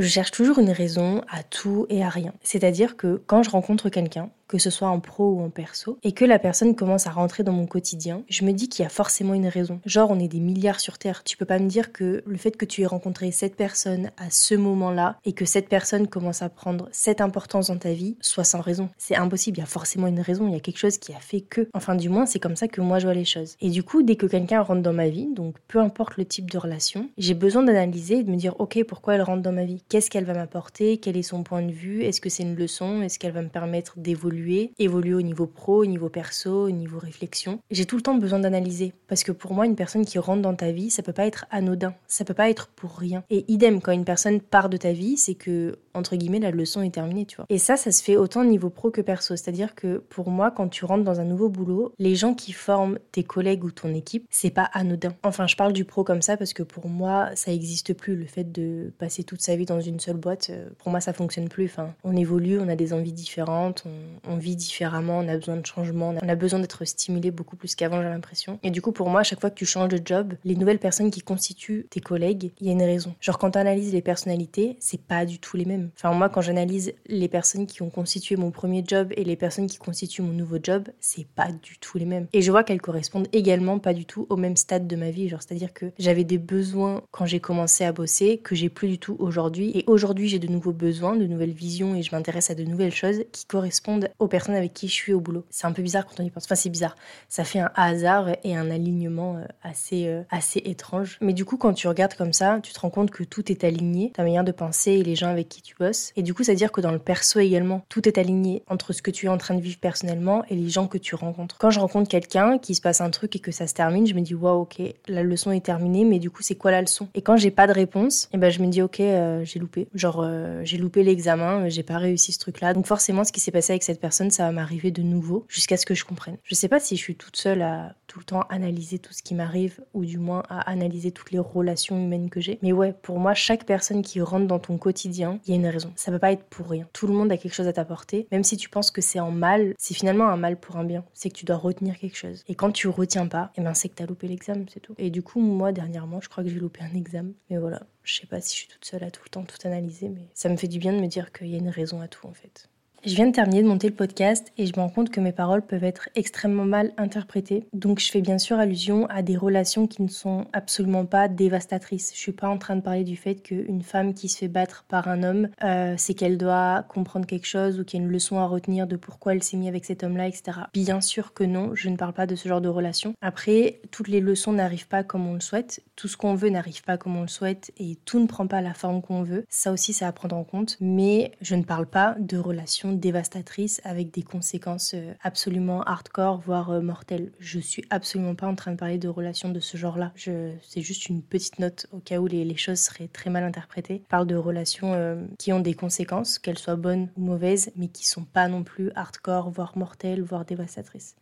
Je cherche toujours une raison à tout et à rien. C'est-à-dire que quand je rencontre quelqu'un, que ce soit en pro ou en perso, et que la personne commence à rentrer dans mon quotidien, je me dis qu'il y a forcément une raison. Genre, on est des milliards sur Terre. Tu peux pas me dire que le fait que tu aies rencontré cette personne à ce moment-là et que cette personne commence à prendre cette importance dans ta vie soit sans raison. C'est impossible. Il y a forcément une raison. Il y a quelque chose qui a fait que. Enfin, du moins, c'est comme ça que moi je vois les choses. Et du coup, dès que quelqu'un rentre dans ma vie, donc peu importe le type de relation, j'ai besoin d'analyser et de me dire, ok, pourquoi elle rentre dans ma vie? Qu'est-ce qu'elle va m'apporter? Quel est son point de vue? Est-ce que c'est une leçon? Est-ce qu'elle va me permettre d'évoluer? Évoluer, au niveau pro, au niveau perso, au niveau réflexion. J'ai tout le temps besoin d'analyser parce que pour moi, une personne qui rentre dans ta vie, ça peut pas être anodin, ça peut pas être pour rien. Et idem, quand une personne part de ta vie, c'est que, entre guillemets, la leçon est terminée, tu vois. Et ça, ça se fait autant au niveau pro que perso. C'est-à-dire que pour moi, quand tu rentres dans un nouveau boulot, les gens qui forment tes collègues ou ton équipe, c'est pas anodin. Enfin, je parle du pro comme ça parce que pour moi, ça existe plus. Le fait de passer toute sa vie dans une seule boîte, euh, pour moi, ça fonctionne plus. Enfin, on évolue, on a des envies différentes, on, on vit différemment, on a besoin de changement, on a besoin d'être stimulé beaucoup plus qu'avant, j'ai l'impression. Et du coup, pour moi, à chaque fois que tu changes de job, les nouvelles personnes qui constituent tes collègues, il y a une raison. Genre, quand tu analyses les personnalités, c'est pas du tout les mêmes. Enfin, moi, quand j'analyse les personnes qui ont constitué mon premier job et les personnes qui constituent mon nouveau job, c'est pas du tout les mêmes. Et je vois qu'elles correspondent également pas du tout au même stade de ma vie. Genre, c'est-à-dire que j'avais des besoins quand j'ai commencé à bosser que j'ai plus du tout aujourd'hui. Et aujourd'hui, j'ai de nouveaux besoins, de nouvelles visions et je m'intéresse à de nouvelles choses qui correspondent aux personnes avec qui je suis au boulot. C'est un peu bizarre quand on y pense. Enfin, c'est bizarre. Ça fait un hasard et un alignement euh, assez, euh, assez étrange. Mais du coup, quand tu regardes comme ça, tu te rends compte que tout est aligné, ta manière de penser et les gens avec qui tu bosses. Et du coup, ça veut dire que dans le perso également, tout est aligné entre ce que tu es en train de vivre personnellement et les gens que tu rencontres. Quand je rencontre quelqu'un, qui se passe un truc et que ça se termine, je me dis, waouh, ok, la leçon est terminée, mais du coup, c'est quoi la leçon? Et quand j'ai pas de réponse, et eh ben, je me dis, ok, euh, j'ai loupé. Genre, j'ai loupé l'examen, j'ai pas réussi ce truc-là. Donc, forcément, ce qui s'est passé avec cette personne, ça va m'arriver de nouveau jusqu'à ce que je comprenne. Je sais pas si je suis toute seule à tout le temps analyser tout ce qui m'arrive ou du moins à analyser toutes les relations humaines que j'ai. Mais ouais, pour moi, chaque personne qui rentre dans ton quotidien, il y a une raison. Ça peut pas être pour rien. Tout le monde a quelque chose à t'apporter. Même si tu penses que c'est en mal, c'est finalement un mal pour un bien. C'est que tu dois retenir quelque chose. Et quand tu retiens pas, eh ben c'est que tu as loupé l'examen, c'est tout. Et du coup, moi, dernièrement, je crois que j'ai loupé un examen. Mais voilà, je sais pas si je suis toute seule à tout le temps tout analyser, mais ça me fait du bien de me dire qu'il y a une raison à tout en fait. Je viens de terminer de monter le podcast et je me rends compte que mes paroles peuvent être extrêmement mal interprétées. Donc je fais bien sûr allusion à des relations qui ne sont absolument pas dévastatrices. Je suis pas en train de parler du fait qu'une femme qui se fait battre par un homme, euh, c'est qu'elle doit comprendre quelque chose ou qu'il y a une leçon à retenir de pourquoi elle s'est mise avec cet homme-là, etc. Bien sûr que non, je ne parle pas de ce genre de relation. Après, toutes les leçons n'arrivent pas comme on le souhaite, tout ce qu'on veut n'arrive pas comme on le souhaite et tout ne prend pas la forme qu'on veut. Ça aussi, c'est à prendre en compte. Mais je ne parle pas de relations dévastatrice avec des conséquences euh, absolument hardcore, voire euh, mortelles. Je suis absolument pas en train de parler de relations de ce genre-là. C'est juste une petite note au cas où les, choses seraient très mal interprétées. Je parle de relations euh, qui ont des conséquences, qu'elles soient bonnes ou mauvaises, mais qui sont pas non plus hardcore, voire mortelles, voire dévastatrices.